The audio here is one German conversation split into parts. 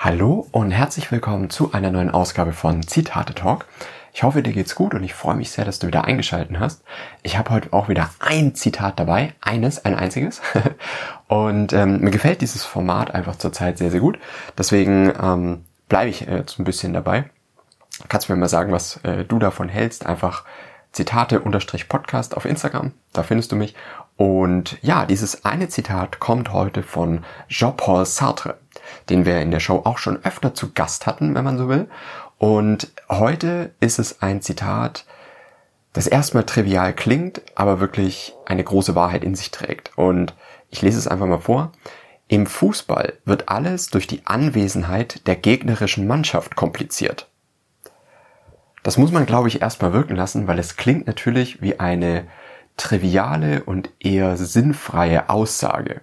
Hallo und herzlich willkommen zu einer neuen Ausgabe von Zitate Talk. Ich hoffe, dir geht's gut und ich freue mich sehr, dass du wieder eingeschalten hast. Ich habe heute auch wieder ein Zitat dabei, eines, ein einziges. und ähm, mir gefällt dieses Format einfach zurzeit sehr, sehr gut. Deswegen ähm, bleibe ich jetzt ein bisschen dabei. Kannst mir mal sagen, was äh, du davon hältst? Einfach Zitate-Podcast auf Instagram, da findest du mich. Und ja, dieses eine Zitat kommt heute von Jean-Paul Sartre, den wir in der Show auch schon öfter zu Gast hatten, wenn man so will. Und heute ist es ein Zitat, das erstmal trivial klingt, aber wirklich eine große Wahrheit in sich trägt. Und ich lese es einfach mal vor. Im Fußball wird alles durch die Anwesenheit der gegnerischen Mannschaft kompliziert. Das muss man, glaube ich, erstmal wirken lassen, weil es klingt natürlich wie eine triviale und eher sinnfreie Aussage.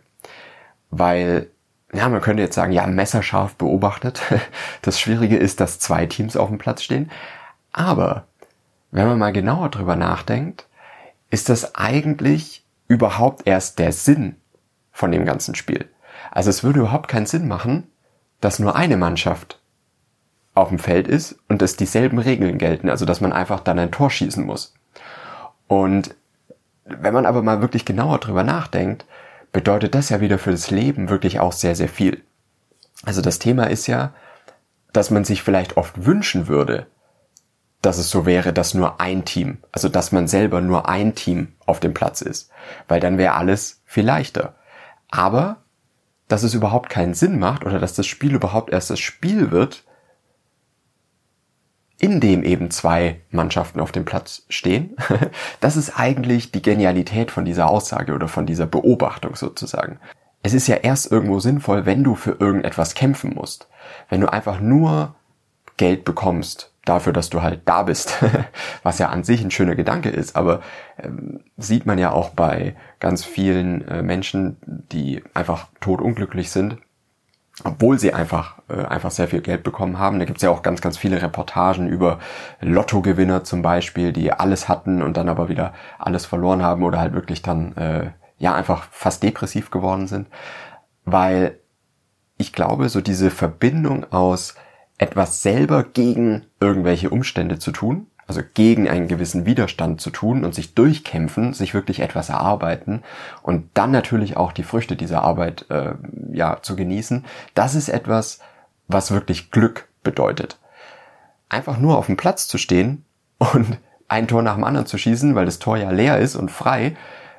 Weil, ja, man könnte jetzt sagen, ja, messerscharf beobachtet. Das Schwierige ist, dass zwei Teams auf dem Platz stehen. Aber, wenn man mal genauer drüber nachdenkt, ist das eigentlich überhaupt erst der Sinn von dem ganzen Spiel. Also es würde überhaupt keinen Sinn machen, dass nur eine Mannschaft auf dem Feld ist und dass dieselben Regeln gelten, also dass man einfach dann ein Tor schießen muss. Und wenn man aber mal wirklich genauer drüber nachdenkt, bedeutet das ja wieder für das Leben wirklich auch sehr, sehr viel. Also das Thema ist ja, dass man sich vielleicht oft wünschen würde, dass es so wäre, dass nur ein Team, also dass man selber nur ein Team auf dem Platz ist, weil dann wäre alles viel leichter. Aber dass es überhaupt keinen Sinn macht oder dass das Spiel überhaupt erst das Spiel wird, in dem eben zwei Mannschaften auf dem Platz stehen. Das ist eigentlich die Genialität von dieser Aussage oder von dieser Beobachtung sozusagen. Es ist ja erst irgendwo sinnvoll, wenn du für irgendetwas kämpfen musst. Wenn du einfach nur Geld bekommst dafür, dass du halt da bist, was ja an sich ein schöner Gedanke ist, aber ähm, sieht man ja auch bei ganz vielen äh, Menschen, die einfach totunglücklich sind, obwohl sie einfach äh, einfach sehr viel Geld bekommen haben. Da gibt's ja auch ganz, ganz viele Reportagen über Lottogewinner zum Beispiel, die alles hatten und dann aber wieder alles verloren haben oder halt wirklich dann äh, ja einfach fast depressiv geworden sind. Weil ich glaube, so diese Verbindung aus etwas selber gegen irgendwelche Umstände zu tun, also gegen einen gewissen Widerstand zu tun und sich durchkämpfen, sich wirklich etwas erarbeiten und dann natürlich auch die Früchte dieser Arbeit äh, ja zu genießen, das ist etwas, was wirklich Glück bedeutet. Einfach nur auf dem Platz zu stehen und ein Tor nach dem anderen zu schießen, weil das Tor ja leer ist und frei,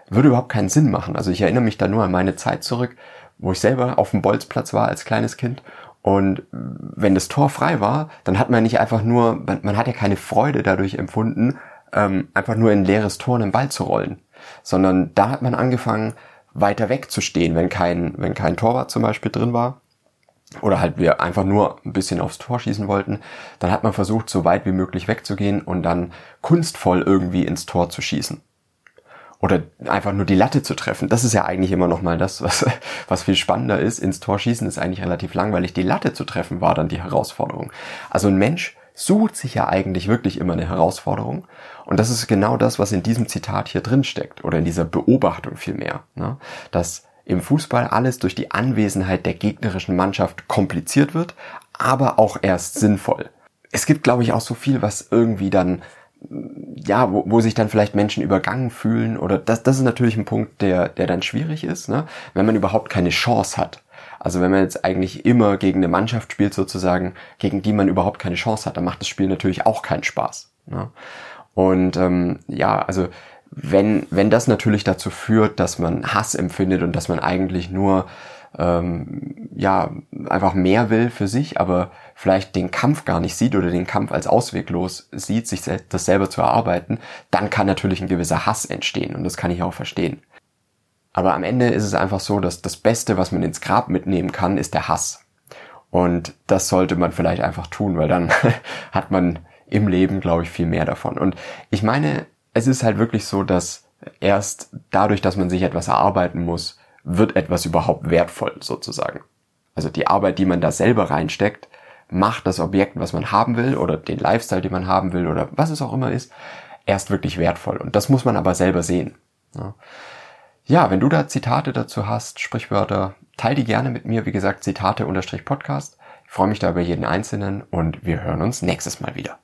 würde überhaupt keinen Sinn machen. Also ich erinnere mich da nur an meine Zeit zurück, wo ich selber auf dem Bolzplatz war als kleines Kind und wenn das Tor frei war, dann hat man nicht einfach nur, man, man hat ja keine Freude dadurch empfunden, ähm, einfach nur in ein leeres Tor einen Ball zu rollen, sondern da hat man angefangen, weiter weg zu stehen, wenn kein, wenn kein Torwart zum Beispiel drin war oder halt wir einfach nur ein bisschen aufs Tor schießen wollten, dann hat man versucht, so weit wie möglich wegzugehen und dann kunstvoll irgendwie ins Tor zu schießen oder einfach nur die Latte zu treffen. Das ist ja eigentlich immer noch mal das, was, was viel spannender ist. Ins Tor schießen ist eigentlich relativ langweilig. Die Latte zu treffen war dann die Herausforderung. Also ein Mensch sucht sich ja eigentlich wirklich immer eine Herausforderung. Und das ist genau das, was in diesem Zitat hier drin steckt oder in dieser Beobachtung vielmehr. Ne? Dass im Fußball alles durch die Anwesenheit der gegnerischen Mannschaft kompliziert wird, aber auch erst sinnvoll. Es gibt, glaube ich, auch so viel, was irgendwie dann ja, wo, wo sich dann vielleicht Menschen übergangen fühlen oder das, das ist natürlich ein Punkt, der, der dann schwierig ist, ne? wenn man überhaupt keine Chance hat. Also wenn man jetzt eigentlich immer gegen eine Mannschaft spielt sozusagen, gegen die man überhaupt keine Chance hat, dann macht das Spiel natürlich auch keinen Spaß. Ne? Und ähm, ja, also wenn, wenn das natürlich dazu führt, dass man Hass empfindet und dass man eigentlich nur ähm, ja einfach mehr will für sich, aber vielleicht den Kampf gar nicht sieht oder den Kampf als ausweglos sieht, sich das selber zu erarbeiten, dann kann natürlich ein gewisser Hass entstehen und das kann ich auch verstehen. Aber am Ende ist es einfach so, dass das Beste, was man ins Grab mitnehmen kann, ist der Hass. Und das sollte man vielleicht einfach tun, weil dann hat man im Leben, glaube ich, viel mehr davon. Und ich meine, es ist halt wirklich so, dass erst dadurch, dass man sich etwas erarbeiten muss, wird etwas überhaupt wertvoll sozusagen. Also die Arbeit, die man da selber reinsteckt, macht das Objekt, was man haben will oder den Lifestyle, den man haben will oder was es auch immer ist, erst wirklich wertvoll. Und das muss man aber selber sehen. Ja, wenn du da Zitate dazu hast, Sprichwörter, teil die gerne mit mir. Wie gesagt, Zitate unterstrich Podcast. Ich freue mich da über jeden Einzelnen und wir hören uns nächstes Mal wieder.